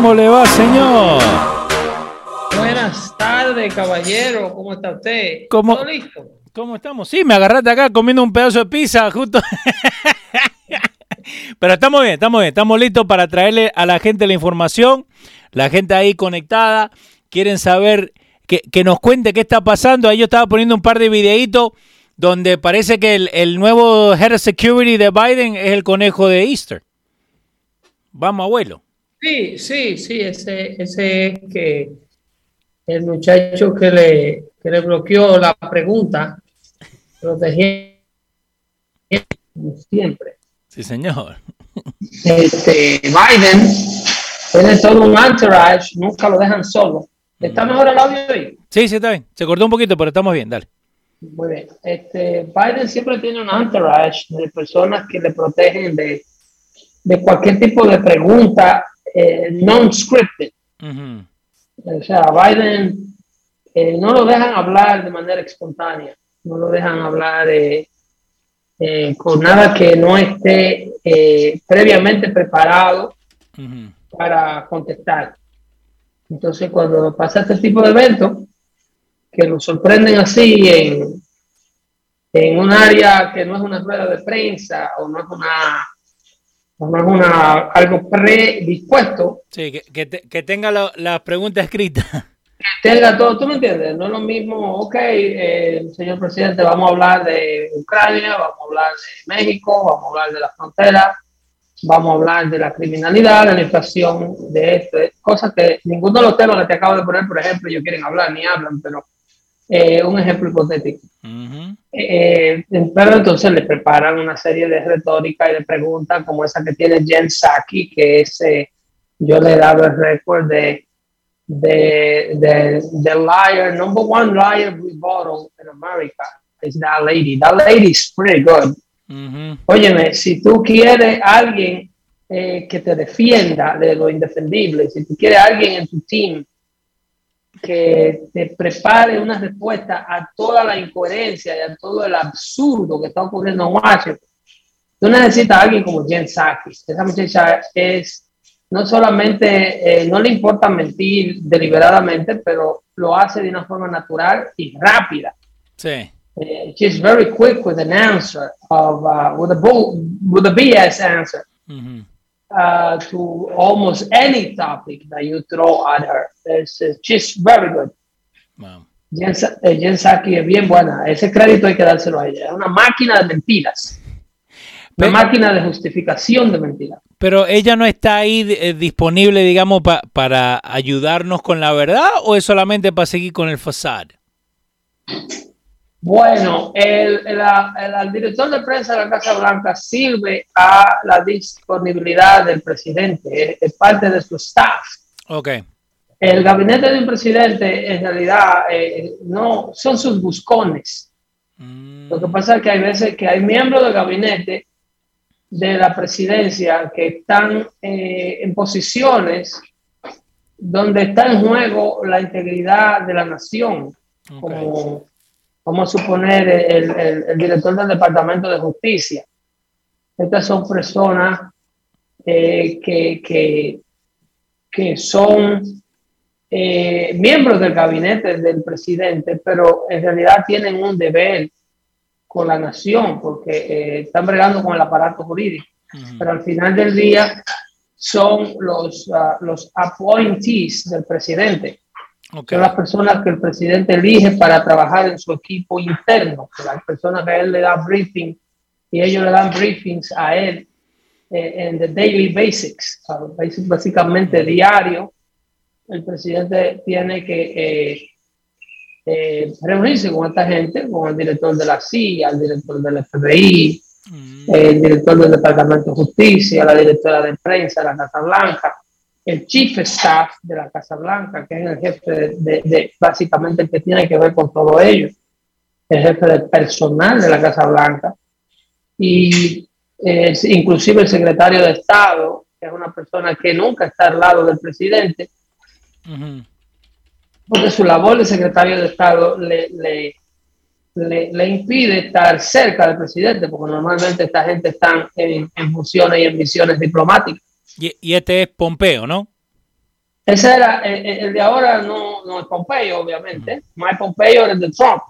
¿Cómo le va, señor? Buenas tardes, caballero. ¿Cómo está usted? ¿Cómo, ¿Todo listo? ¿Cómo estamos? Sí, me agarraste acá comiendo un pedazo de pizza justo. Pero estamos bien, estamos bien. Estamos listos para traerle a la gente la información. La gente ahí conectada. Quieren saber que, que nos cuente qué está pasando. Ahí yo estaba poniendo un par de videitos donde parece que el, el nuevo Head of Security de Biden es el conejo de Easter. Vamos, abuelo. Sí, sí, sí, ese, ese que el muchacho que le, que le bloqueó la pregunta, protegiendo siempre. Sí, señor. Este, Biden tiene todo un entourage, nunca lo dejan solo. ¿Está mejor el audio hoy? Sí, sí, está bien. Se cortó un poquito, pero estamos bien, dale. Muy bien. Este, Biden siempre tiene un entourage de personas que le protegen de, de cualquier tipo de pregunta eh, non-scripted. Ujú. O sea, Biden eh, no lo dejan hablar de manera espontánea, no lo dejan hablar eh, eh, con nada que no esté eh, previamente preparado Ujú. para contestar. Entonces, cuando pasa este tipo de eventos, que nos sorprenden así en, en un área que no es una rueda de prensa o no es una, es una algo predispuesto, Sí, que, que, te- que tenga la- las preguntas escritas. tenga todo, ¿tú me entiendes? No es lo mismo, ok, eh, señor presidente, vamos a hablar de Ucrania, vamos a hablar de México, vamos a hablar de la frontera, vamos a hablar de la criminalidad, de la inflación, de esto, de cosas que ninguno de los temas que te acabo de poner, por ejemplo, ellos quieren hablar ni hablan, pero eh, un ejemplo hipotético. Ujú. Eh, pero entonces le preparan una serie de retórica y de preguntas como esa que tiene Jen Psaki, que es, eh, yo le he dado el récord de, de, de, de liar, number one liar rebuttal in America is that lady. That lady is pretty good. Ujú. Óyeme, si tú quieres alguien eh, que te defienda de lo indefendible, si tú quieres alguien en tu team que te prepare una respuesta a toda la incoherencia y a todo el absurdo que está ocurriendo en Washington, tú necesitas a alguien como Jen Psaki. Esa muchacha es, no solamente, eh, no le importa mentir deliberadamente, pero lo hace de una forma natural y rápida. Sí. Uh, she's very quick with an answer of uh, with a bull, with a BS answer Ujú. Uh, to almost any topic that you throw at her. It's, uh, she's very good. Wow. Jen, eh, Jen Psaki es bien buena. Ese crédito hay que dárselo a ella. Es una máquina de mentiras. Una Pe- máquina de justificación de mentiras. Pero ella no está ahí eh, disponible, digamos, pa- para ayudarnos con la verdad o es solamente para seguir con el fasad. Bueno, el, el- el- el director de prensa de la Casa Blanca sirve a la disponibilidad del presidente. Es, parte de su staff. Ok. El gabinete de un presidente en realidad eh, no son sus buscones. Mm, Lo que pasa es que hay veces que hay miembros del gabinete de la presidencia que están eh, en posiciones donde está en juego la integridad de la nación, como vamos a suponer el, el- el director del Departamento de Justicia. Estas son personas eh, que, que, que son eh, miembros del gabinete del presidente, pero en realidad tienen un deber con la nación, porque eh, están bregando con el aparato jurídico. Pero al final del día son los, ah, los appointees del presidente. Son las personas que el presidente elige para trabajar en su equipo interno. Las personas que él le da briefing y ellos le dan briefings a él eh, en the daily basics, básicamente diario. El presidente tiene que eh, eh, reunirse con esta gente, con el director de la CIA, el director del FBI, mm. el director del Departamento de Justicia, la directora de prensa la Casa Blanca, el chief staff de la Casa Blanca, que es el jefe de, básicamente el que tiene que ver con todo ello, el jefe del personal de la Casa Blanca, y eh, inclusive el secretario de Estado, que es una persona que nunca está al lado del presidente, porque su labor de secretario de Estado le, le, le, impide estar cerca del presidente, porque normalmente esta gente está en, funciones y en misiones diplomáticas. Y, este es Pompeo, ¿no? Ese era, eh, eh, el, de ahora no, no, es Pompeo, obviamente. Mike Pompeo es de Trump.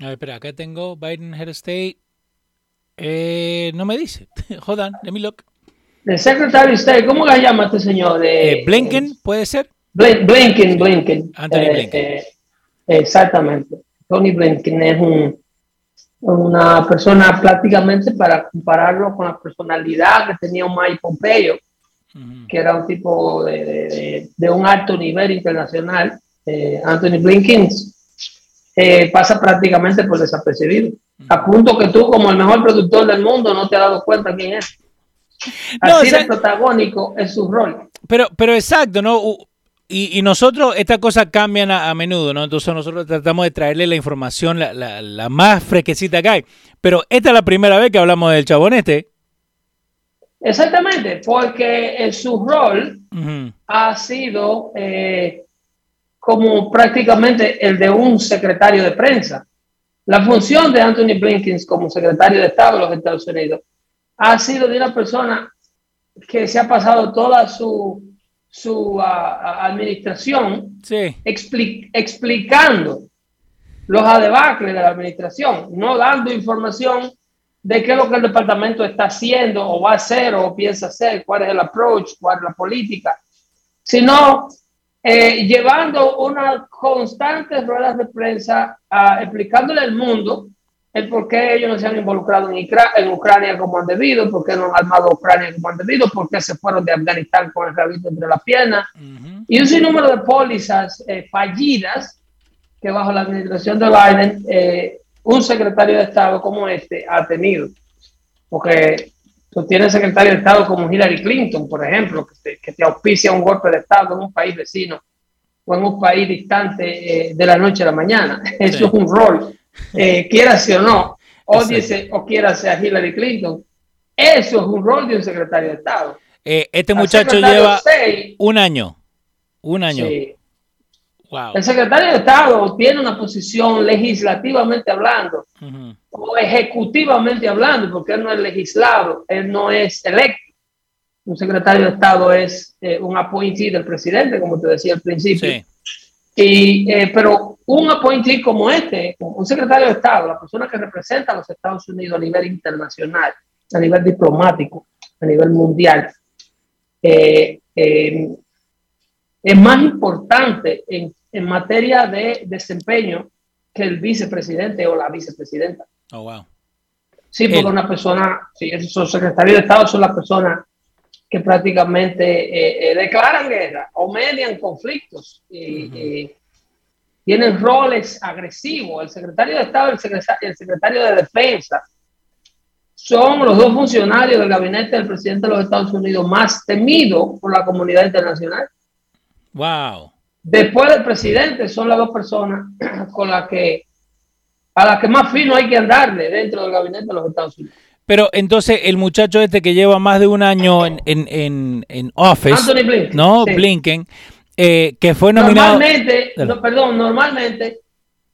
A ver, espera, acá tengo Biden Head of State. Eh, no me dice. Hold on, let me look. El secretario de State, ¿cómo se llama este señor? Eh, Blinken, ¿puede ser? Blinken, Blinken. Anthony eh, Blinken. Eh, exactamente. Tony Blinken es un, una persona prácticamente para compararlo con la personalidad que tenía Mike Pompeo, que era un tipo de, de, un alto nivel internacional. Eh, Anthony Blinken pasa prácticamente por desapercibido. A punto que tú, como el mejor productor del mundo, no te has dado cuenta quién es. Así de protagónico es su rol. Pero, pero exacto, ¿no? Y, nosotros, estas cosas cambian a, menudo, ¿no? Entonces nosotros tratamos de traerle la información, la, más fresquecita que hay. Pero esta es la primera vez que hablamos del chabonete. Exactamente, porque su rol ha sido eh, como prácticamente el de un secretario de prensa. La función de Anthony Blinken como secretario de Estado de los Estados Unidos ha sido de una persona que se ha pasado toda su su administración explicando los adebacles de la administración, no dando información de qué es lo que el departamento está haciendo o va a hacer o piensa hacer, cuál es el approach, cuál es la política, sino eh, llevando unas constantes ruedas de prensa explicándole al mundo el por qué ellos no se han involucrado en, en Ucrania como han debido, por qué no han armado Ucrania como han debido, por qué se fueron de Afganistán con el rabito entre las piernas. Y un sinnúmero de pólizas eh, fallidas que bajo la administración de Biden eh, un secretario de Estado como este ha tenido. Porque tú tienes secretario de Estado como Hillary Clinton, por ejemplo, que te, que te auspicia un golpe de Estado en un país vecino o en un país distante eh, de la noche a la mañana. Eso es un rol eh, quiera o no, odiese o quiera sea Hillary Clinton. Eso es un rol de un secretario de Estado. Eh, este muchacho lleva un año. Un año. El secretario de Estado tiene una posición legislativamente hablando o ejecutivamente hablando, porque él no es legislado, él no es electo. Un secretario de Estado es eh, un appointee del presidente, como te decía al principio. Sí. Y, eh, pero un appointee como este, un secretario de Estado, la persona que representa a los Estados Unidos a nivel internacional, a nivel diplomático, a nivel mundial, eh, eh, es más importante en, en, materia de desempeño que el vicepresidente o la vicepresidenta. Oh, wow. Sí, porque una persona, sí, esos secretarios de Estado son las personas que prácticamente eh, eh, declaran guerra o median conflictos y, tienen roles agresivos. El secretario de Estado y el secretario, de Defensa son los dos funcionarios del gabinete del presidente de los Estados Unidos más temidos por la comunidad internacional. Wow. Después del presidente son las dos personas con las que a las que más fino hay que andarle dentro del gabinete de los Estados Unidos. Pero entonces el muchacho este que lleva más de un año en, en, en, Office, Blinken, ¿no? Blinken, eh, que fue nominado... Normalmente, perdón, normalmente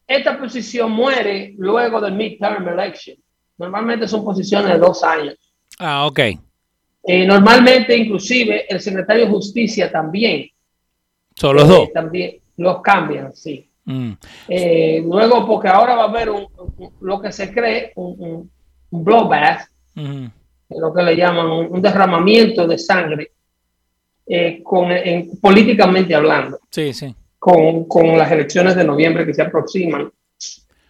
esta posición muere luego del midterm election. Normalmente son posiciones de dos años. Ah, ok. Eh, normalmente, inclusive, el secretario de Justicia también. ¿Son los dos? Eh, también los cambian, sí. Mm. Eh, luego, porque ahora va a haber un, lo que se cree un, un, blowback, lo que le llaman un, derramamiento de sangre, eh, con, políticamente hablando. Sí, sí. Con, con las elecciones de noviembre que se aproximan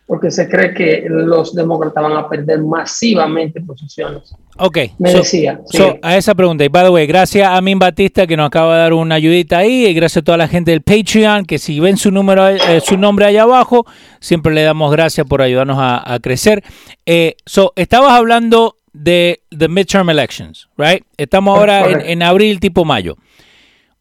porque se cree que los demócratas van a perder masivamente posiciones. Ok. Me decía. a esa pregunta, y by the way, gracias a Min Batista que nos acaba de dar una ayudita ahí, y gracias a toda la gente del Patreon, que si ven su número, eh, su nombre allá abajo, siempre le damos gracias por ayudarnos a, crecer. Eh, so, estabas hablando de the midterm elections, right? Estamos ahora en, en abril, tipo mayo.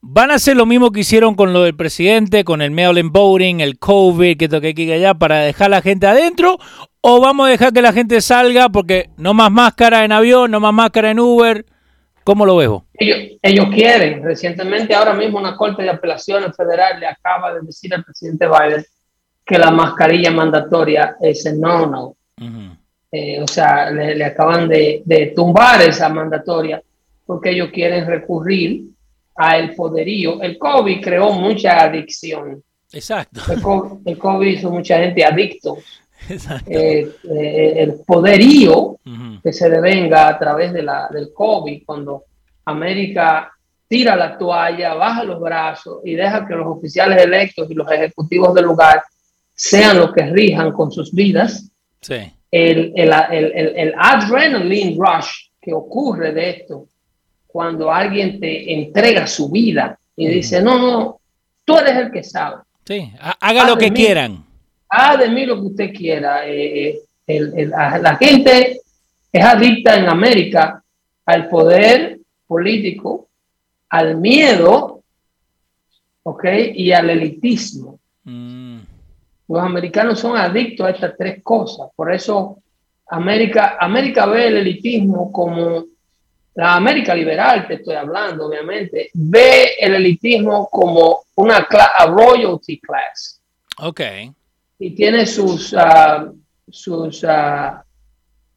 ¿Van a hacer lo mismo que hicieron con lo del presidente, con el mail-in voting, el COVID, que toque aquí y allá, para dejar a la gente adentro? ¿O vamos a dejar que la gente salga porque no más máscara en avión, no más máscara en Uber? ¿Cómo lo veo? Ellos, ellos quieren. Recientemente, ahora mismo, una corte de apelaciones federal le acaba de decir al presidente Biden que la mascarilla mandatoria es no, no. Eh, o sea, le, acaban de, de tumbar esa mandatoria porque ellos quieren recurrir a el poderío. El COVID creó mucha adicción. Exacto. El COVID, hizo mucha gente adicto. Exacto. Eh, eh, el poderío que se devenga a través de la, del COVID, cuando América tira la toalla, baja los brazos y deja que los oficiales electos y los ejecutivos del lugar sean los que rijan con sus vidas. Sí. El, el, el, el adrenaline rush que ocurre de esto cuando alguien te entrega su vida y dice, no, no, tú eres el que sabe. Sí, haga lo que quieran. Haga de mí lo que usted quiera. Eh, eh, la gente es adicta en América al poder político, al miedo, ¿ok? Y al elitismo. Mm. Los americanos son adictos a estas tres cosas. Por eso América, América ve el elitismo como la América liberal, te estoy hablando, obviamente, ve el elitismo como una royalty class. Ok. Y tiene sus, uh, sus, uh,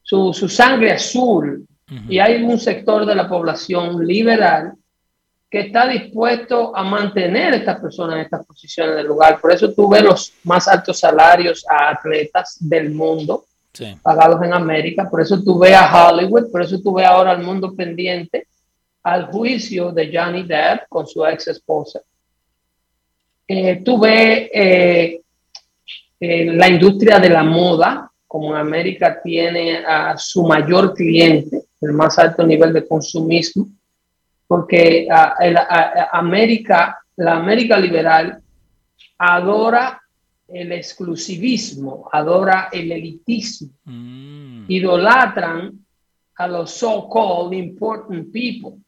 su, su, sangre azul. Y hay un sector de la población liberal que está dispuesto a mantener a estas personas en estas posiciones del lugar. Por eso tú ves los más altos salarios a atletas del mundo pagados en América. Por eso tú ves a Hollywood, por eso tú ves ahora al mundo pendiente al juicio de Johnny Depp con su ex esposa. Eh, tú ves eh, eh, la industria de la moda, como en América tiene a su mayor cliente, el más alto nivel de consumismo, porque América, la América liberal adora el exclusivismo, adora el elitismo, mm. idolatran a los so-called important people.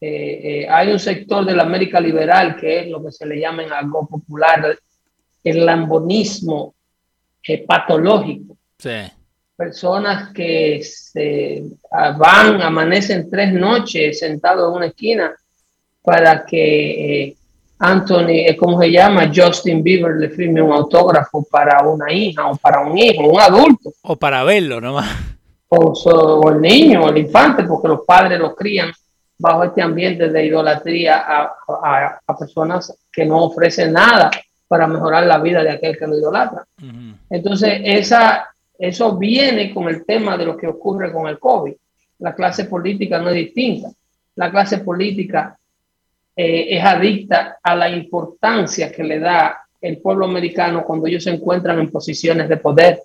Eh, eh, hay un sector de la América liberal que es lo que se le llama en algo popular el lambonismo eh, patológico. Personas que se van, amanecen tres noches sentados en una esquina para que Anthony, eh, ¿cómo se llama? Justin Bieber le firme un autógrafo para una hija o para un hijo, un adulto. O para verlo nomás. O, o el niño, o el infante, porque los padres los crían bajo este ambiente de idolatría a, a, personas que no ofrecen nada para mejorar la vida de aquel que lo idolatra. Entonces, esa, eso viene con el tema de lo que ocurre con el COVID. La clase política no es distinta. La clase política eh, es adicta a la importancia que le da el pueblo americano cuando ellos se encuentran en posiciones de poder.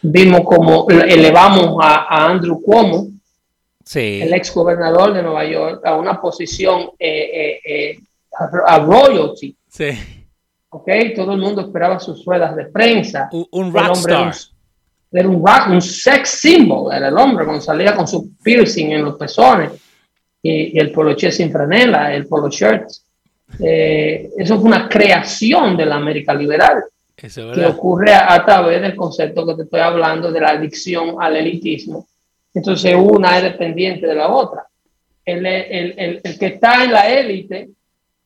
Vimos como elevamos a, Andrew Cuomo, el ex gobernador de Nueva York, a una posición eh, eh, a, royalty. Sí. Okay, todo el mundo esperaba sus ruedas de prensa. Un, un rockstar. Era un, un sex symbol, era el hombre cuando salía con su piercing en los pezones y, el poloche sin franela, el polo shirt. Eh, eso fue una creación de la América liberal que ocurre a, través del concepto que te estoy hablando de la adicción al elitismo. Entonces una es dependiente de la otra. El, el, el, el que está en la élite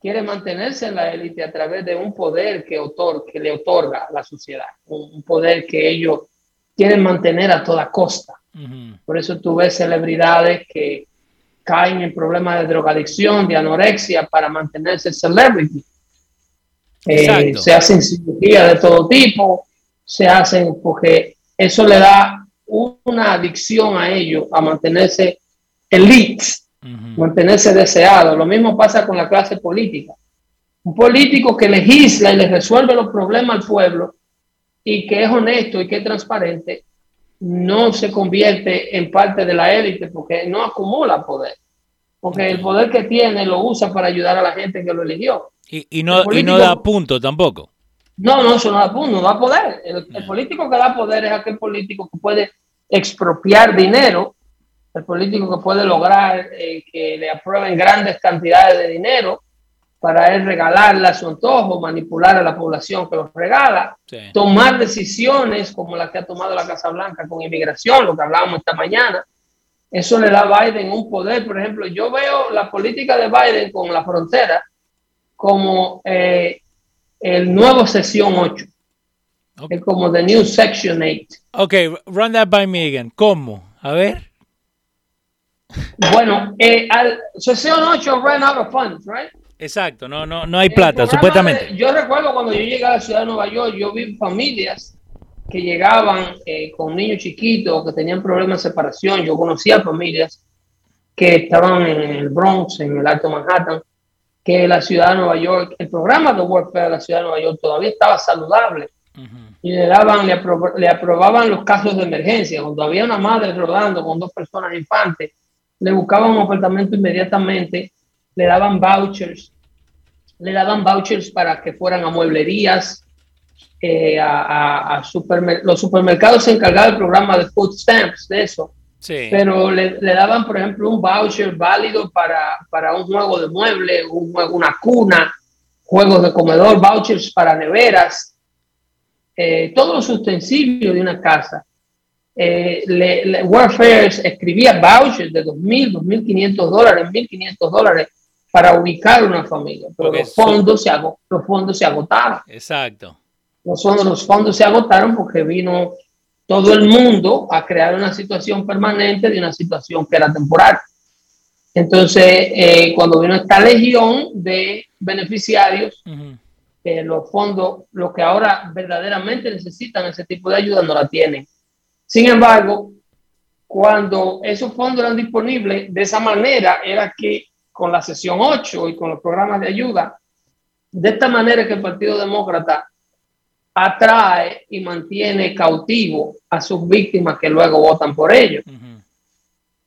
quiere mantenerse en la élite a través de un poder que, otor que le otorga a la sociedad, un, poder que ellos quieren mantener a toda costa. Por eso tú ves celebridades que caen en problemas de drogadicción, de anorexia para mantenerse celebrity. Eh, se hacen cirugías de todo tipo, se hacen porque eso le da una adicción a ellos a mantenerse elites, mantenerse deseados. Lo mismo pasa con la clase política. Un político que legisla y le resuelve los problemas al pueblo y que es honesto y que es transparente, no se convierte en parte de la élite porque no acumula poder. Porque el poder que tiene lo usa para ayudar a la gente que lo eligió. Y, no, no da punto tampoco. No, no, eso no da punto, no da poder. El, político que da poder es aquel político que puede expropiar dinero, el político que puede lograr eh, que le aprueben grandes cantidades de dinero para él regalarle a su antojo, manipular a la población que los regala, tomar decisiones como la que ha tomado la Casa Blanca con inmigración, lo que hablábamos esta mañana. Eso le da a Biden un poder. Por ejemplo, yo veo la política de Biden con la frontera como eh, el nuevo sesión 8. Es como the new section 8. Ok, run that by me again. ¿Cómo? A ver. Bueno, eh, al, sesión 8 ran out of funds, right? Exacto, no, no, no hay plata, supuestamente. yo recuerdo cuando yo llegué a la ciudad de Nueva York, yo vi familias que llegaban eh, con niños chiquitos que tenían problemas de separación. Yo conocía familias que estaban en el Bronx, en el Alto Manhattan, que la ciudad de Nueva York, el programa de welfare de la ciudad de Nueva York todavía estaba saludable y le daban, le, le, aprobaban los casos de emergencia. Cuando había una madre rodando con dos personas infantes, le buscaban un apartamento inmediatamente, le daban vouchers, le daban vouchers para que fueran a mueblerías, eh, a, a, los supermercados se encargaban del programa de food stamps, de eso pero le, daban, por ejemplo, un voucher válido para, para un juego de mueble, un una cuna, juegos de comedor, vouchers para neveras, eh, todos los utensilios de una casa. Eh, le, Warfare escribía vouchers de 2.000, 2.500 dólares, 1.500 dólares para ubicar una familia, pero los fondos, se los fondos se agotaron. Exacto. Los fondos, los fondos se agotaron porque vino todo el mundo a crear una situación permanente de una situación que era temporal. Entonces, eh, cuando vino esta legión de beneficiarios, eh, los fondos, los que ahora verdaderamente necesitan ese tipo de ayuda, no la tienen. Sin embargo, cuando esos fondos eran disponibles, de esa manera era que con la sesión 8 y con los programas de ayuda, de esta manera que el Partido Demócrata atrae y mantiene cautivo a sus víctimas que luego votan por ellos.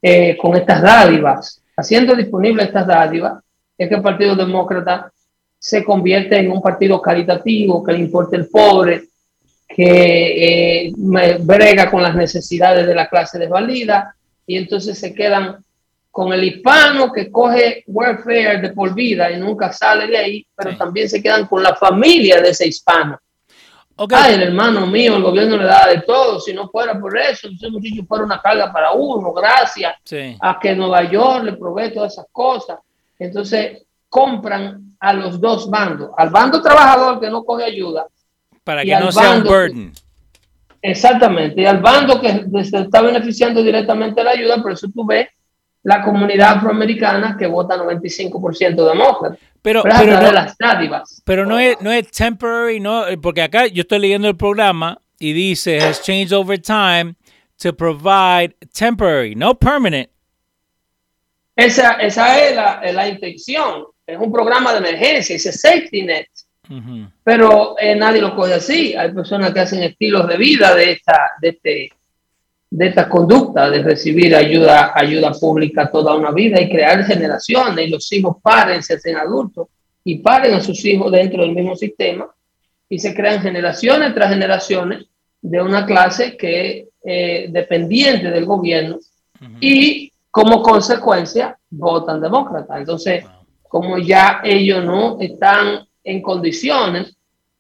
Eh, con estas dádivas, haciendo disponibles estas dádivas, es que el Partido Demócrata se convierte en un partido caritativo, que le importa el pobre, que eh, brega con las necesidades de la clase desvalida, y entonces se quedan con el hispano que coge welfare de por vida y nunca sale de ahí, pero también se quedan con la familia de ese hispano Ay, el hermano mío, el gobierno le da de todo. Si no fuera por eso, ese muchacho fuera una carga para uno, gracias a que Nueva York le provee todas esas cosas. Entonces, compran a los dos bandos: al bando trabajador que no coge ayuda. Para que no sea un burden. exactamente. Y al bando que se está beneficiando directamente de la ayuda, por eso tú ves la comunidad afroamericana que vota 95% demócrata. Pero, pero, no, las pero no es, no es temporary, no, porque acá yo estoy leyendo el programa y dice has changed over time to provide temporary, no permanent. Esa, esa es la, la intención. Es un programa de emergencia, es safety net. Pero eh, nadie lo coge así. Hay personas que hacen estilos de vida de esta, de este, de esta conducta de recibir ayuda, ayuda pública toda una vida y crear generaciones y los hijos paren, se hacen adultos y paren a sus hijos dentro del mismo sistema y se crean generaciones tras generaciones de una clase que eh, dependiente del gobierno y como consecuencia votan demócrata. Entonces, como ya ellos no están en condiciones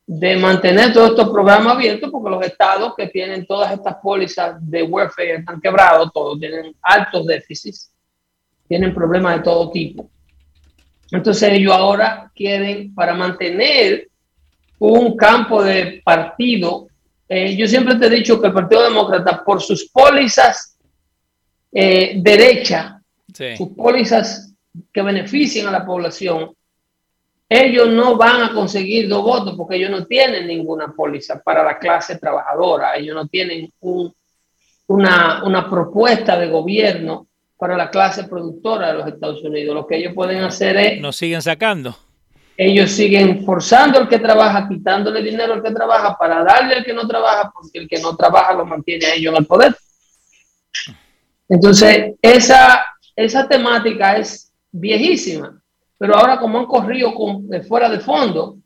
de mantener todos estos programas abiertos porque los estados que tienen todas estas pólizas de welfare están quebrados, todos tienen altos déficits, tienen problemas de todo tipo. Entonces ellos ahora quieren, para mantener un campo de partido, eh, yo siempre te he dicho que el Partido Demócrata, por sus pólizas eh, derecha, sus pólizas que benefician a la población, ellos no van a conseguir dos votos porque ellos no tienen ninguna póliza para la clase trabajadora, ellos no tienen una, una propuesta de gobierno para la clase productora de los Estados Unidos. Lo que ellos pueden hacer es... Nos siguen sacando. Ellos siguen forzando al que trabaja, quitándole dinero al que trabaja para darle al que no trabaja, porque el que no trabaja lo mantiene a ellos en el poder. Entonces, esa, esa temática es viejísima pero ahora como han corrido con, de fuera de fondo,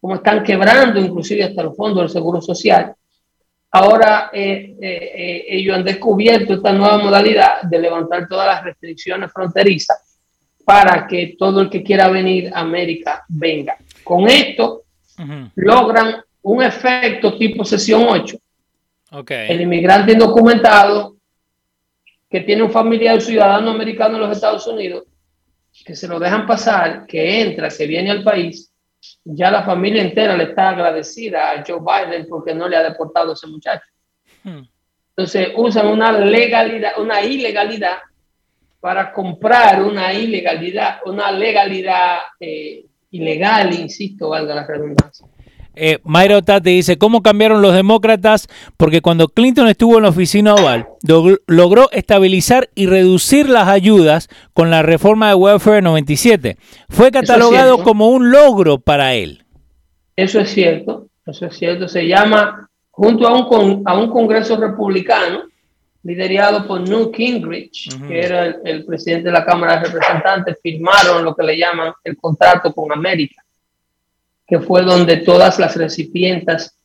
como están quebrando inclusive hasta los fondos del Seguro Social, ahora eh, eh, eh, ellos han descubierto esta nueva modalidad de levantar todas las restricciones fronterizas para que todo el que quiera venir a América venga. Con esto logran un efecto tipo sesión 8. El inmigrante indocumentado que tiene un familiar ciudadano americano en los Estados Unidos que se lo dejan pasar, que entra, que viene al país, ya la familia entera le está agradecida a Joe Biden porque no le ha deportado a ese muchacho. Hmm. Entonces usan una legalidad, una ilegalidad para comprar una ilegalidad, una legalidad eh, ilegal, insisto, valga la redundancia. Eh, Mayra Tate dice, ¿cómo cambiaron los demócratas? Porque cuando Clinton estuvo en la oficina oval, logró estabilizar y reducir las ayudas con la reforma de welfare 97. Fue catalogado como un logro para él. Eso es cierto, eso es cierto. Se llama, junto a un, a un Congreso republicano, liderado por Newt Gingrich, que era el, el presidente de la Cámara de Representantes, firmaron lo que le llaman el contrato con América que fue donde todas las recipientas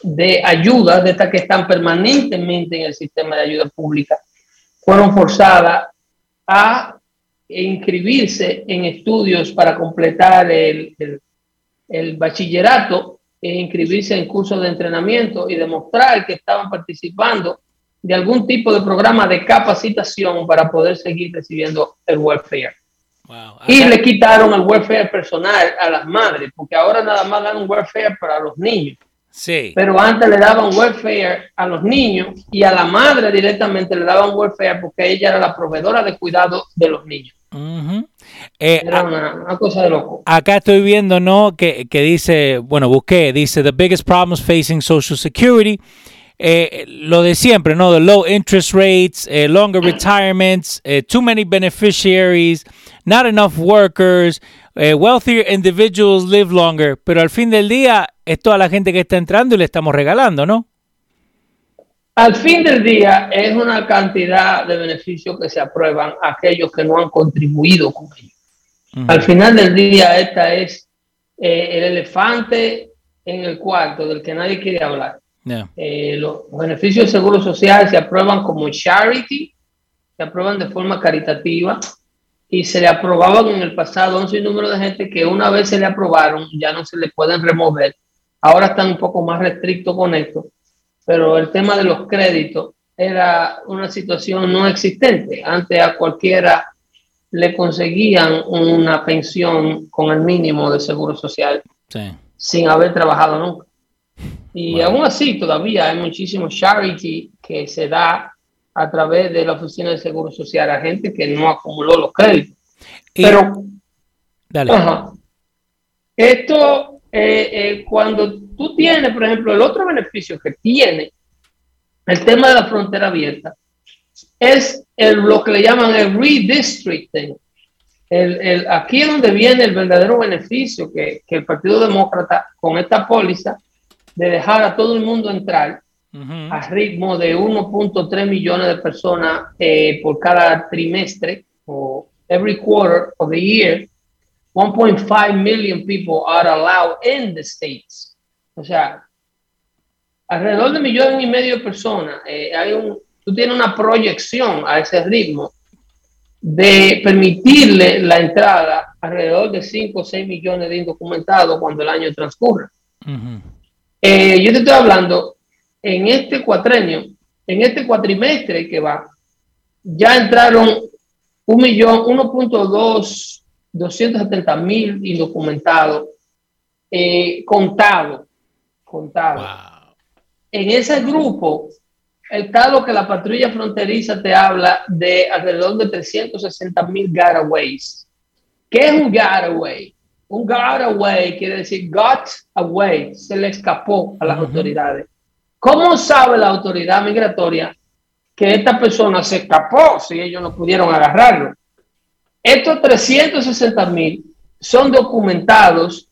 de ayuda, de estas que están permanentemente en el sistema de ayuda pública, fueron forzadas a inscribirse en estudios para completar el, el, bachillerato e inscribirse en cursos de entrenamiento y demostrar que estaban participando de algún tipo de programa de capacitación para poder seguir recibiendo el welfare. Y le quitaron el welfare personal a las madres, porque ahora nada más dan un welfare para los niños. Sí. Pero antes le daban welfare a los niños y a la madre directamente le daban welfare porque ella era la proveedora de cuidado de los niños. Eh, era una, cosa de loco. Acá estoy viendo, ¿no? Que, que dice, bueno, busqué, dice, the biggest problems facing Social Security eh, lo de siempre, ¿no? The low interest rates, eh, longer retirements, eh, too many beneficiaries, not enough workers, wealthier individuals live longer. Pero al fin del día es toda la gente que está entrando y le estamos regalando, ¿no? Al fin del día es una cantidad de beneficios que se aprueban a aquellos que no han contribuido con ellos. Al final del día, esta es el elefante en el cuarto del que nadie quiere hablar. Eh, los beneficios de seguro social se aprueban como charity, se aprueban de forma caritativa y se le aprobaban en el pasado a un sinnúmero de gente que una vez se le aprobaron ya no se le pueden remover. Ahora están un poco más restrictos con esto, pero el tema de los créditos era una situación no existente. Antes a cualquiera le conseguían una pensión con el mínimo de seguro social sin haber trabajado nunca. Y aún así, todavía hay muchísimo charity que se da a través de la Oficina de Seguro Social a gente que no acumuló los créditos. Pero, dale. esto, eh, eh, cuando tú tienes, por ejemplo, el otro beneficio que tiene el tema de la frontera abierta, es el, lo que le llaman el redistricting. El, el, aquí es donde viene el verdadero beneficio que, que el Partido Demócrata con esta póliza de dejar a todo el mundo entrar a ritmo de 1.3 millones de personas eh, por cada trimestre o every quarter of the year, 1.5 million people are allowed in the states. O sea, alrededor de millones y medio de personas. Eh, hay un, tú tienes una proyección a ese ritmo de permitirle la entrada alrededor de 5 o 6 millones de indocumentados cuando el año transcurra. Eh, yo te estoy hablando, en este cuatrenio, en este cuatrimestre que va, ya entraron un millón, 1.2, 270 mil indocumentados eh, contados. En ese grupo está lo que la patrulla fronteriza te habla de alrededor de 360 mil garaways. ¿Qué es un garaway? Un got away quiere decir got away, se le escapó a las autoridades. ¿Cómo sabe la autoridad migratoria que esta persona se escapó si ellos no pudieron agarrarlo? Estos 360 mil son documentados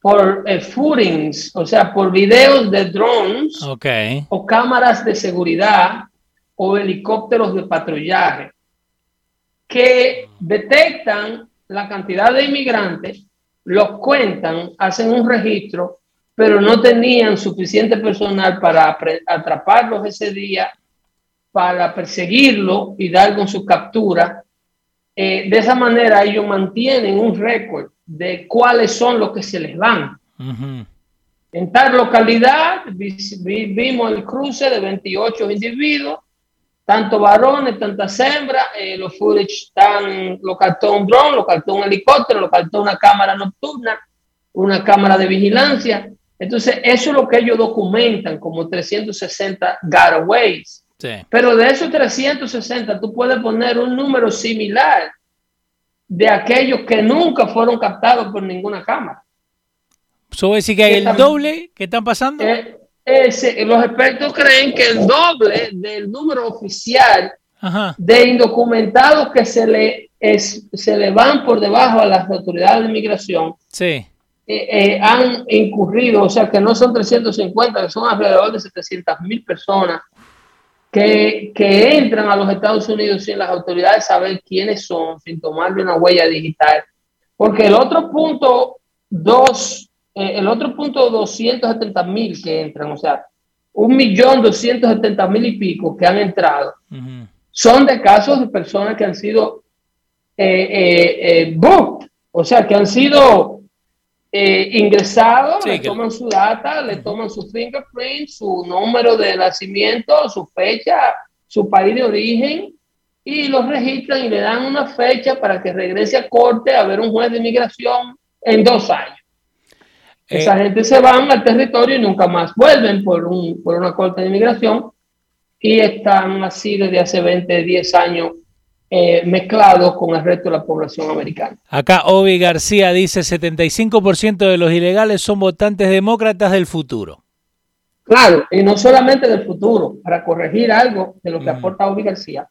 por eh, footings, o sea, por videos de drones o cámaras de seguridad o helicópteros de patrullaje que detectan la cantidad de inmigrantes, los cuentan, hacen un registro, pero no tenían suficiente personal para atraparlos ese día, para perseguirlo y dar con su captura. Eh, de esa manera ellos mantienen un récord de cuáles son los que se les van. En tal localidad vimos el cruce de 28 individuos, tanto varones, tantas hembras, eh, los footage están, lo captó un drone, lo captó un helicóptero, lo captó una cámara nocturna, una cámara de vigilancia. Entonces, eso es lo que ellos documentan como 360 getaways. Pero de esos 360, tú puedes poner un número similar de aquellos que nunca fueron captados por ninguna cámara. ¿Eso decir que hay el doble que están pasando? Eh, los expertos creen que el doble del número oficial de indocumentados que se le, se le van por debajo a las autoridades de inmigración sí. Eh, eh, han incurrido, o sea que no son 350, que son alrededor de 700 mil personas que, entran a los Estados Unidos sin las autoridades saber quiénes son, sin tomarle una huella digital. Porque el otro punto, dos, eh, el otro punto 270 mil que entran, o sea, un millón doscientos setenta mil y pico que han entrado, son de casos de personas que han sido eh, eh, booked, o sea, que han sido eh, ingresado, le toman su data, le toman su fingerprint, su número de nacimiento, su fecha, su país de origen y los registran y le dan una fecha para que regrese a corte a ver un juez de inmigración en dos años. Esa eh, gente se van al territorio y nunca más vuelven por, un, por una corte de inmigración y están así desde hace 20, 10 años eh, mezclado con el resto de la población americana. Acá Obi García dice 75% de los ilegales son votantes demócratas del futuro. Claro, y no solamente del futuro, para corregir algo de lo que aporta Obi García.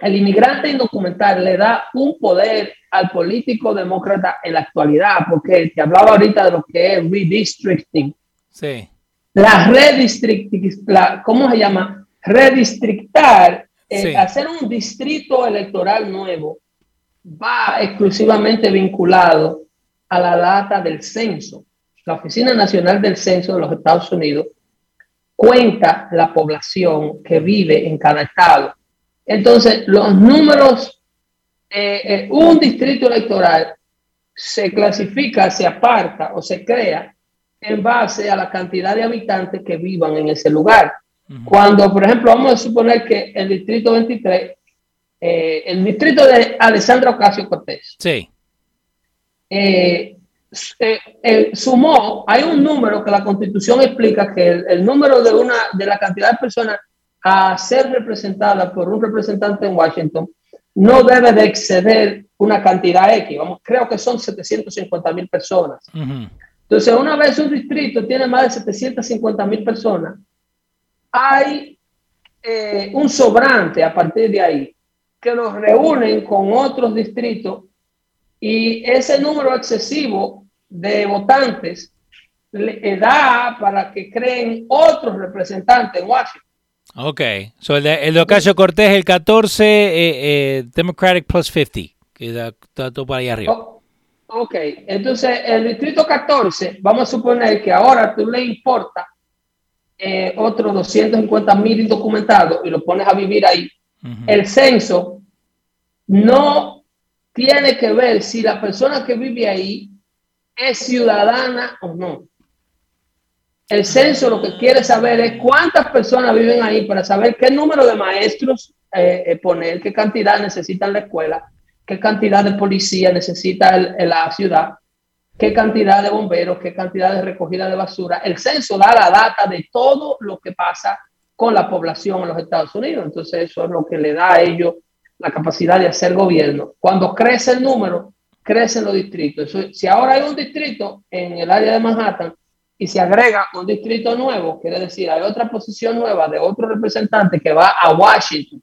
El inmigrante indocumentado le da un poder al político demócrata en la actualidad, porque te hablaba ahorita de lo que es redistricting. Sí. La redistricting, ¿cómo se llama? Redistrictar eh, hacer un distrito electoral nuevo va exclusivamente vinculado a la data del censo. La Oficina Nacional del Censo de los Estados Unidos cuenta la población que vive en cada estado. Entonces, los números, eh, eh, un distrito electoral se clasifica, se aparta o se crea en base a la cantidad de habitantes que vivan en ese lugar. Cuando, por ejemplo, vamos a suponer que el distrito 23, eh, el distrito de Alessandra Ocasio Cortés, sí. Sumó, hay un número que la constitución explica que el, número de, una, de la cantidad de personas a ser representada por un representante en Washington no debe de exceder una cantidad X, vamos, creo que son 750 mil personas. Entonces, una vez un distrito tiene más de 750 mil personas, hay eh, un sobrante a partir de ahí que los reúnen con otros distritos y ese número excesivo de votantes le da para que creen otros representantes en Washington. Ok, so el, de, el Ocasio Cortés, el 14, eh, eh, Democratic plus 50, que está todo para ahí arriba. Oh, ok, entonces el distrito 14, vamos a suponer que ahora tú le importa eh, otros 250 mil indocumentados y lo pones a vivir ahí, el censo no tiene que ver si la persona que vive ahí es ciudadana o no. El censo lo que quiere saber es cuántas personas viven ahí para saber qué número de maestros eh, eh, poner, qué cantidad necesita la escuela, qué cantidad de policía necesita la ciudad qué cantidad de bomberos, qué cantidad de recogida de basura. El censo da la data de todo lo que pasa con la población en los Estados Unidos. Entonces eso es lo que le da a ellos la capacidad de hacer gobierno. Cuando crece el número, crecen los distritos. si ahora hay un distrito en el área de Manhattan y se agrega un distrito nuevo, quiere decir, hay otra posición nueva de otro representante que va a Washington.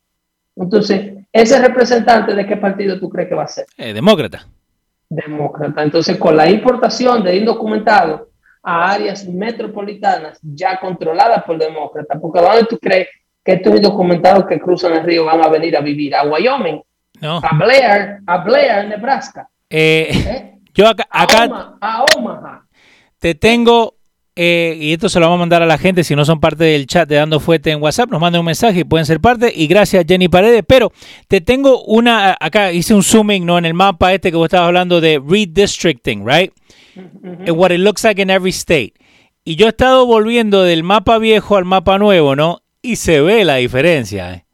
Entonces, ese representante de qué partido tú crees que va a ser? Eh, demócrata. Demócrata. Entonces, con la importación de indocumentados a áreas metropolitanas ya controladas por demócratas, porque ¿dónde tú crees que estos indocumentados que cruzan el río van a venir a vivir? ¿A Wyoming? No. ¿A Blair? ¿A Blair, Nebraska? Eh, ¿Eh? Yo acá, acá a, Omaha, te tengo, eh, y esto se lo vamos a mandar a la gente, si no son parte del chat de Dando Fuete en WhatsApp, nos manden un mensaje y pueden ser parte. Y gracias Jenny Paredes, pero te tengo una, acá hice un zooming, ¿no? En el mapa este que vos estabas hablando de redistricting, right? what it looks like in every state. Y yo he estado volviendo del mapa viejo al mapa nuevo, ¿no? Y se ve la diferencia. ¿eh?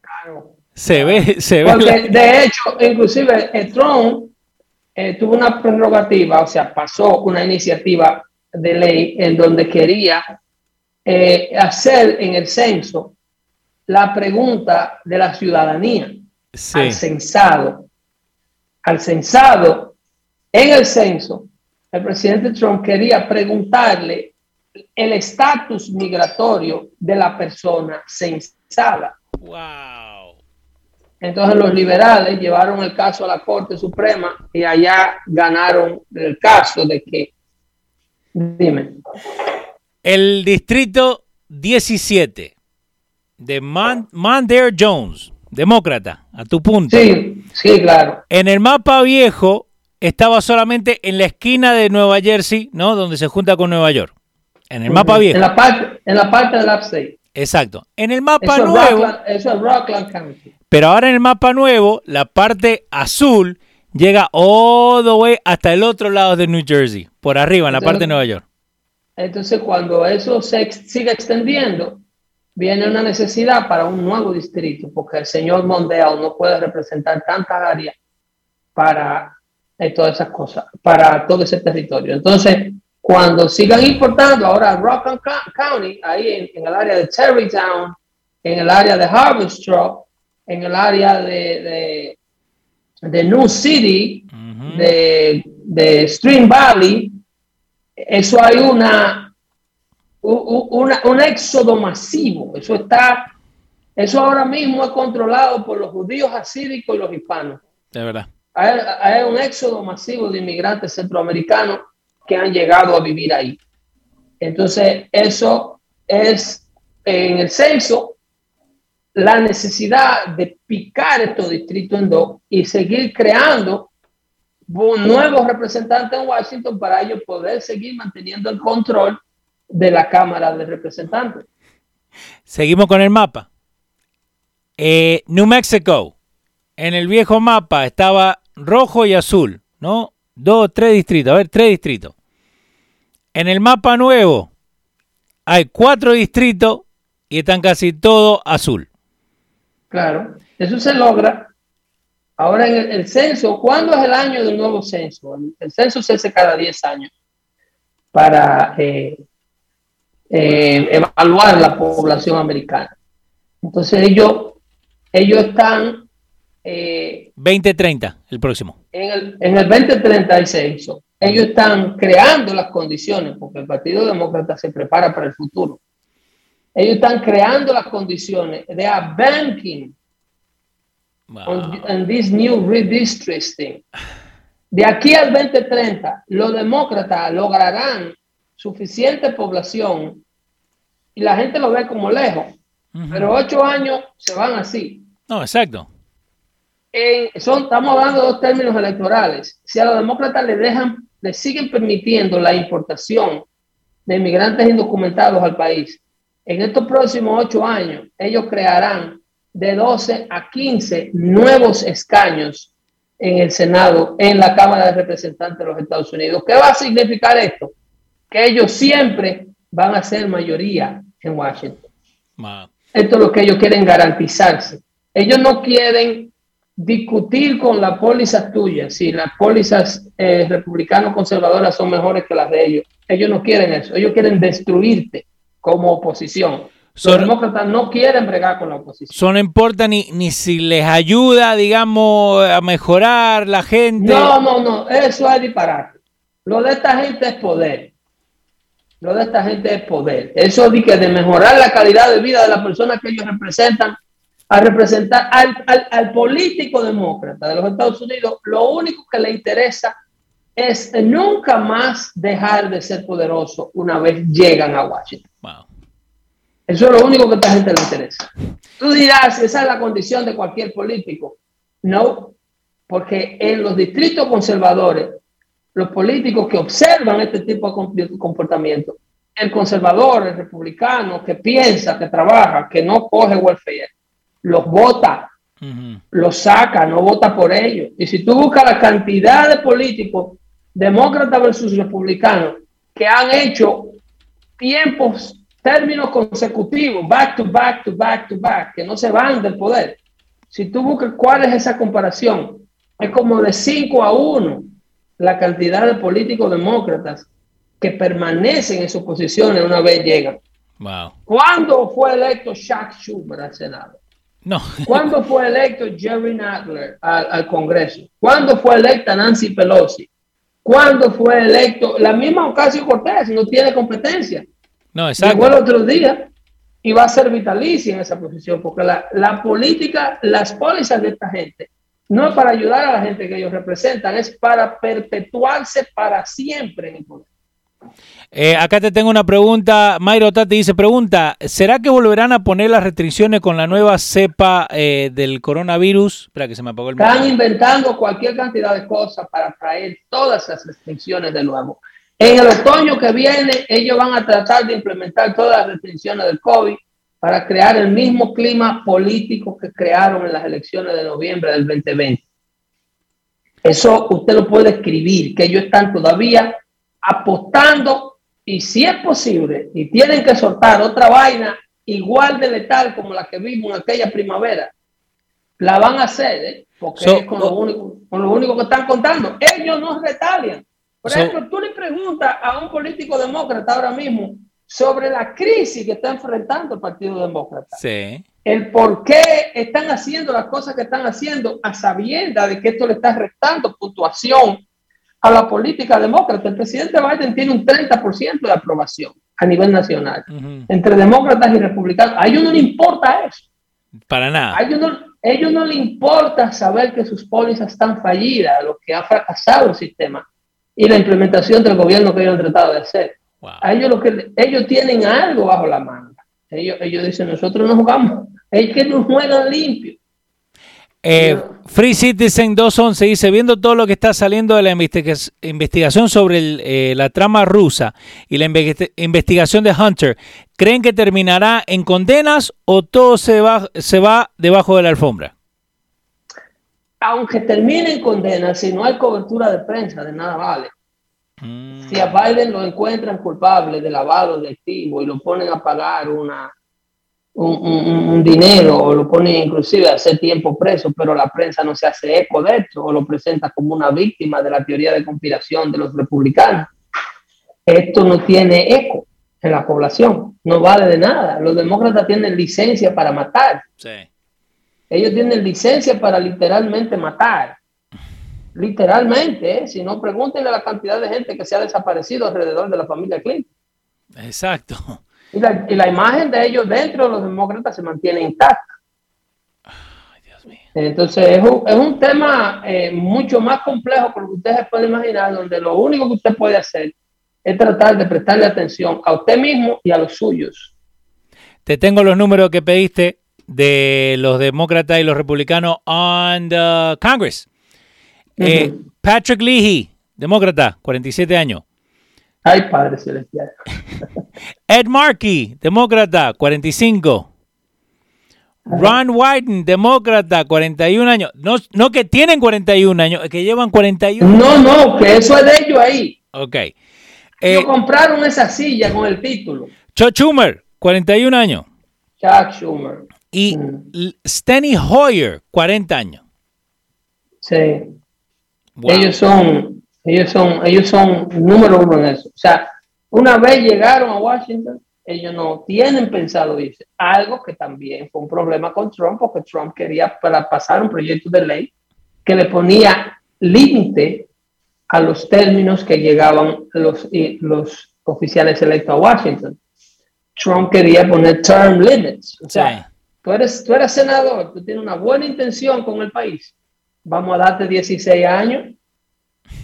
Claro. Se ve, se ve. Porque, de hecho, inclusive el Trump eh, tuvo una prerrogativa, o sea, pasó una iniciativa de ley en donde quería eh, hacer en el censo la pregunta de la ciudadanía al censado. Al censado, en el censo, el presidente Trump quería preguntarle el estatus migratorio de la persona censada. Wow. Entonces los liberales llevaron el caso a la Corte Suprema y allá ganaron el caso de que, dime. El distrito 17 de Man Jones, demócrata, a tu punto. Sí, sí, claro. En el mapa viejo estaba solamente en la esquina de Nueva Jersey, ¿no? Donde se junta con Nueva York. En el mapa viejo. En la parte, en la parte del upstate. Exacto. En el mapa nuevo. eso es Rockland County. Pero ahora en el mapa nuevo, la parte azul llega all the way hasta el otro lado de New Jersey, por arriba, en la parte de Nueva York. Entonces, cuando eso se sigue extendiendo, viene una necesidad para un nuevo distrito, porque el señor Mondale no puede representar tantas áreas para y todas esas cosas para todo ese territorio. Entonces, cuando sigan importando ahora Rockland County, ahí en, el área de Terrytown, en el área de Harvester, en el área de, New City, de, de Stream Valley, eso hay una, una, un éxodo masivo. Eso está, eso ahora mismo es controlado por los judíos asídicos y los hispanos. De verdad hay, un éxodo masivo de inmigrantes centroamericanos que han llegado a vivir ahí. Entonces, eso es en el censo la necesidad de picar estos distritos en dos y seguir creando nuevos representantes en Washington para ellos poder seguir manteniendo el control de la Cámara de Representantes. Seguimos con el mapa. Eh, New Mexico. En el viejo mapa estaba rojo y azul, ¿no? Dos, tres distritos, a ver, tres distritos. En el mapa nuevo hay cuatro distritos y están casi todos azul. Claro, eso se logra. Ahora en el, censo, ¿cuándo es el año del nuevo censo? El, censo se hace cada 10 años para eh, eh, evaluar la población americana. Entonces ellos, ellos están 2030, eh, el próximo. En el, en el 2036, ellos están creando las condiciones, porque el Partido Demócrata se prepara para el futuro. Ellos están creando las condiciones de a banking en this new redistricting. De aquí al 2030, los demócratas lograrán suficiente población y la gente lo ve como lejos, pero ocho años se van así. No, exacto son, estamos hablando de dos términos electorales. Si a los demócratas le dejan, le siguen permitiendo la importación de inmigrantes indocumentados al país, en estos próximos ocho años, ellos crearán de 12 a 15 nuevos escaños en el Senado, en la Cámara de Representantes de los Estados Unidos. ¿Qué va a significar esto? Que ellos siempre van a ser mayoría en Washington. Esto es lo que ellos quieren garantizarse. Ellos no quieren discutir con las pólizas tuyas, si las pólizas eh, republicanos conservadoras son mejores que las de ellos. Ellos no quieren eso, ellos quieren destruirte como oposición. Los demócratas no quieren bregar con la oposición. Eso no importa ni, ni si les ayuda, digamos, a mejorar la gente. No, no, no, eso es disparate. Lo de esta gente es poder. Lo de esta gente es poder. Eso de que de mejorar la calidad de vida de las personas que ellos representan, a representar al, al, al político demócrata de los Estados Unidos, lo único que le interesa es nunca más dejar de ser poderoso una vez llegan a Washington. Wow. Eso es lo único que a esta gente le interesa. Tú dirás, esa es la condición de cualquier político. No, porque en los distritos conservadores, los políticos que observan este tipo de comportamiento, el conservador, el republicano, que piensa, que trabaja, que no coge welfare, los vota, los saca, no vota por ellos. Y si tú buscas la cantidad de políticos demócratas versus republicanos, que han hecho tiempos, términos consecutivos, back to back to back to back, que no se van del poder. Si tú buscas cuál es esa comparación, es como de 5 a 1 la cantidad de políticos demócratas que permanecen en sus posiciones una vez llegan. Wow. ¿Cuándo fue electo Chuck Schumer al Senado? No. ¿Cuándo fue electo Jerry Nadler al, al Congreso? ¿Cuándo fue electa Nancy Pelosi? ¿Cuándo fue electo? La misma Ocasio Cortés no tiene competencia. No, exacto. Llegó el otro día y va a ser vitalicia en esa posición, porque la, la política, las pólizas de esta gente, no es para ayudar a la gente que ellos representan, es para perpetuarse para siempre en el poder. Eh, acá te tengo una pregunta. Mayro Tati dice, pregunta, ¿será que volverán a poner las restricciones con la nueva cepa eh, del coronavirus? Espera que se me apagó el Están inventando cualquier cantidad de cosas para traer todas esas restricciones de nuevo. En el otoño que viene, ellos van a tratar de implementar todas las restricciones del COVID para crear el mismo clima político que crearon en las elecciones de noviembre del 2020. Eso usted lo puede escribir, que ellos están todavía apostando y si es posible y tienen que soltar otra vaina igual de letal como la que vimos en aquella primavera, la van a hacer, ¿eh? porque es con lo, único, con lo único que están contando. Ellos no retalian. Por ejemplo, tú le preguntas a un político demócrata ahora mismo sobre la crisis que está enfrentando el Partido Demócrata. Sí. El por qué están haciendo las cosas que están haciendo a sabienda de que esto le está restando puntuación a la política demócrata. El presidente Biden tiene un 30% de aprobación a nivel nacional entre demócratas y republicanos. A ellos no le importa eso. Para nada. A ellos no, ellos no les importa saber que sus pólizas están fallidas, lo que ha fracasado el sistema y la implementación del gobierno que ellos han tratado de hacer. A ellos, lo que, ellos tienen algo bajo la manga. Ellos, ellos dicen, nosotros no jugamos, es que nos juegan limpio. Eh, Free Citizen 211 dice, viendo todo lo que está saliendo de la investigación sobre el, eh, la trama rusa y la investigación de Hunter, ¿creen que terminará en condenas o todo se va, se va debajo de la alfombra? Aunque termine en condenas, si no hay cobertura de prensa, de nada vale. Mm. Si a Biden lo encuentran culpable de lavado de activos y lo ponen a pagar una, un, dinero o lo pone inclusive a hacer tiempo preso, pero la prensa no se hace eco de esto o lo presenta como una víctima de la teoría de conspiración de los republicanos. Esto no tiene eco en la población, no vale de nada. Los demócratas tienen licencia para matar. Ellos tienen licencia para literalmente matar. Literalmente, ¿eh? si no, pregúntenle a la cantidad de gente que se ha desaparecido alrededor de la familia Clinton. Exacto. Y la, y la, imagen de ellos dentro de los demócratas se mantiene intacta. Entonces es un, es un tema eh, mucho más complejo que lo que ustedes se pueden imaginar, donde lo único que usted puede hacer es tratar de prestarle atención a usted mismo y a los suyos. Te tengo los números que pediste de los demócratas y los republicanos on the Congress. Uh -huh. eh, Patrick Leahy, demócrata, 47 años. Ay, Padre Celestial. Ed Markey, demócrata, 45. Ron Wyden, demócrata, 41 años. No, no que tienen 41 años, que llevan 41. No, no, que eso es de ellos ahí. Ok. Eh, compraron esa silla con el título. Chuck Schumer, 41 años. Chuck Schumer. Y mm. Steny Hoyer, 40 años. Sí. Wow. Ellos son ellos son, ellos son número uno en eso. O sea, una vez llegaron a Washington, ellos no tienen pensado irse. Algo que también fue un problema con Trump, porque Trump quería para pasar un proyecto de ley que le ponía límite a los términos que llegaban los, los oficiales electos a Washington. Trump quería poner term limits. O sea, tú, eres, tú eres senador, tú tienes una buena intención con el país. Vamos a darte 16 años,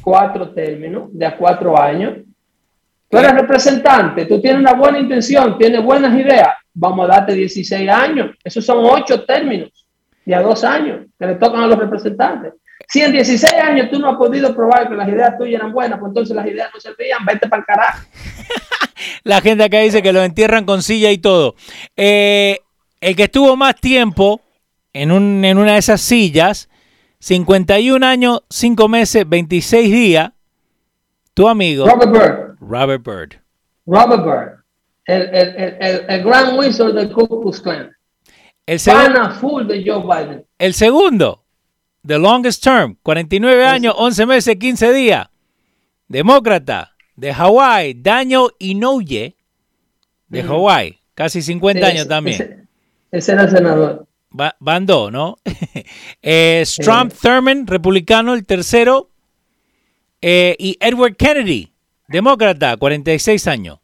cuatro términos, de a cuatro años. Tú eres representante, tú tienes una buena intención, tienes buenas ideas. Vamos a darte 16 años. Esos son ocho términos de a dos años que le tocan a los representantes. Si en 16 años tú no has podido probar que las ideas tuyas eran buenas, pues entonces las ideas no servían, vete para el carajo. La gente acá dice que lo entierran con silla y todo. Eh, el que estuvo más tiempo en, un, en una de esas sillas, 51 años, 5 meses, 26 días, tu amigo. Robert Bird. Robert Bird. Robert Bird. El, el, el, el Grand Wizard del Ku Klux Klan. El, full de Joe Biden. el segundo, the longest term, 49 años, 11 meses, 15 días. Demócrata de Hawái, Daniel Inouye, de Hawái, casi 50 años también. Ese, era el senador. Van dos, ¿no? eh, Trump Thurman, republicano, el tercero. Eh, y Edward Kennedy, demócrata, 46 años.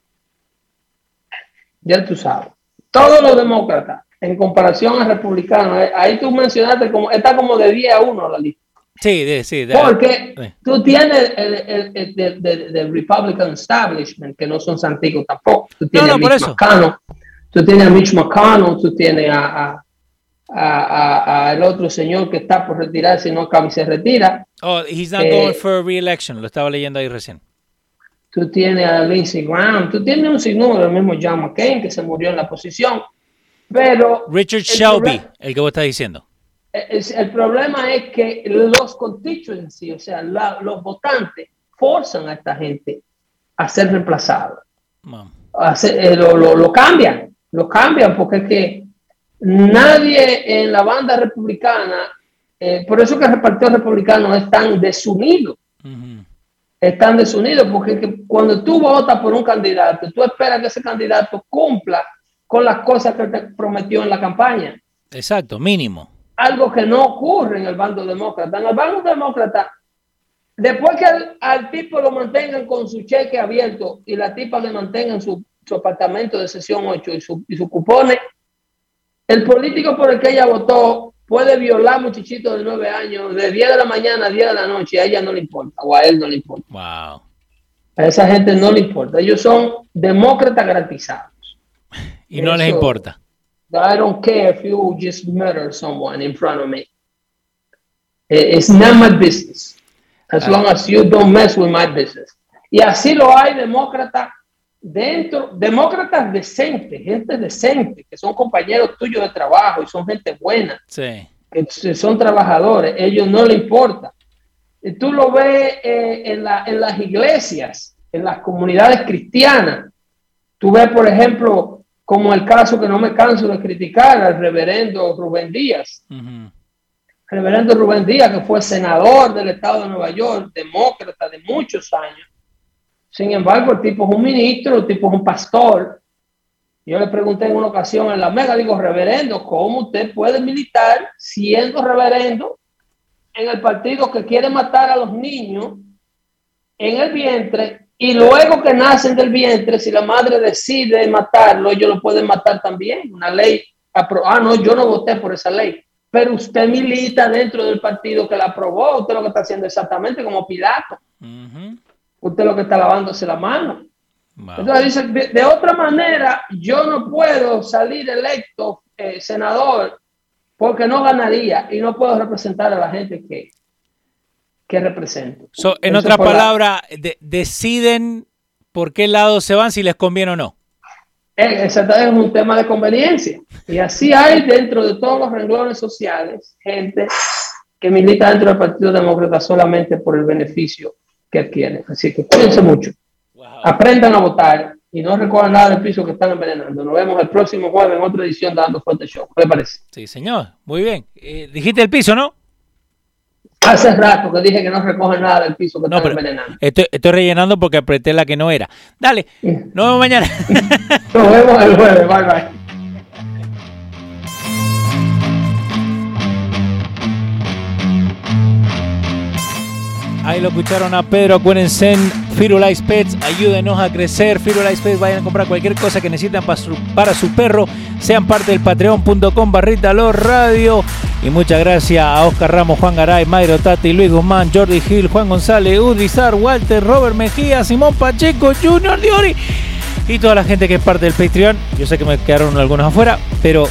Ya tú sabes. Todos los demócratas en comparación al republicano. Eh, ahí tú mencionaste como está como de 10 a 1 la lista. Sí, sí. Porque tú tienes el, el, Republican establishment, que no son santigos tampoco. Tú tienes a Mitch McConnell, tú tienes a Mitch McConnell, tú tienes a, a, el otro señor que está por retirarse y no acaba y se retira. Oh, he's not going eh, for re-election, lo estaba leyendo ahí recién. Tú tienes a Lindsey Graham, tú tienes un sinnúmero, el mismo John McCain, que se murió en la posición. Pero Richard Shelby, el que vos estás diciendo. El, problema es que los constituency, o sea, los votantes, forzan a esta gente a ser reemplazados. Eh, lo, cambian, lo cambian porque es que nadie en la banda republicana, eh, por eso que el Partido Republicano es tan desunido. Están desunidos porque cuando tú votas por un candidato, tú esperas que ese candidato cumpla con las cosas que te prometió en la campaña. Exacto, mínimo. Algo que no ocurre en el bando demócrata. En el bando demócrata, después que al, tipo lo mantengan con su cheque abierto y la tipa le mantengan su, su apartamento de sesión 8 y su, y su cupones, el político por el que ella votó puede violar muchachitos de 9 años de 10 de la mañana a 10 de la noche a ella no le importa o a él no le importa. Wow. A esa gente no le importa. Ellos son demócratas garantizados. Y no les importa. I don't care if you just murder someone in front of me. It's not my business. As long as you don't mess with my business. Y así lo hay demócratas dentro, demócratas decentes, gente decente, que son compañeros tuyos de trabajo y son gente buena. Sí. Que son trabajadores, ellos no le importa. Y tú lo ves eh, en, la, en las iglesias, en las comunidades cristianas. Tú ves, por ejemplo, como el caso que no me canso de criticar al reverendo Rubén Díaz. reverendo Rubén Díaz, que fue senador del estado de Nueva York, demócrata de muchos años. Sin embargo, el tipo es un ministro, el tipo es un pastor. Yo le pregunté en una ocasión en la mega, digo, reverendo, ¿cómo usted puede militar siendo reverendo en el partido que quiere matar a los niños en el vientre y luego que nacen del vientre, si la madre decide matarlo, ellos lo pueden matar también. Una ley, ah, no, yo no voté por esa ley. Pero usted milita dentro del partido que la aprobó. Usted lo que está haciendo exactamente como Pilato. Usted lo que está lavándose la mano. Entonces dice, de, otra manera, yo no puedo salir electo eh, senador porque no ganaría y no puedo representar a la gente que, que represento. en otra palabra, deciden por qué lado se van, si les conviene o no. Eh, exactamente, es un tema de conveniencia. Y así hay dentro de todos los renglones sociales gente que milita dentro del Partido Demócrata solamente por el beneficio que adquieren. Así que cuídense mucho. Aprendan a votar y no recuerden nada del piso que están envenenando. Nos vemos el próximo jueves en otra edición de Dando Fuerte Show. ¿Qué le parece? Sí, señor. Muy bien. Eh, dijiste el piso, ¿no? Hace rato que dije que no recoge nada del piso que No, está pero envenenando. estoy, estoy rellenando porque apreté la que no era. Dale, nos vemos mañana. Nos vemos el jueves. Bye bye. Ahí lo escucharon a Pedro. Acuérdense en Firulais Pets. Ayúdenos a crecer. Firulais Pets. Vayan a comprar cualquier cosa que necesitan para su, perro. Sean parte del patreon.com barrita radio. Y muchas gracias a Oscar Ramos, Juan Garay, Mayro Tati, Luis Guzmán, Jordi Gil, Juan González, Udizar, Walter, Robert Mejía, Simón Pacheco, Junior Diori. Y toda la gente que es parte del Patreon. Yo sé que me quedaron algunos afuera. Pero,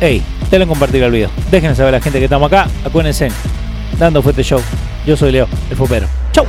hey, denle compartir el video. Déjenme saber a la gente que estamos acá. Acuérdense. Dando Fuerte Show. Yo soy Leo, el Fupero. Chau.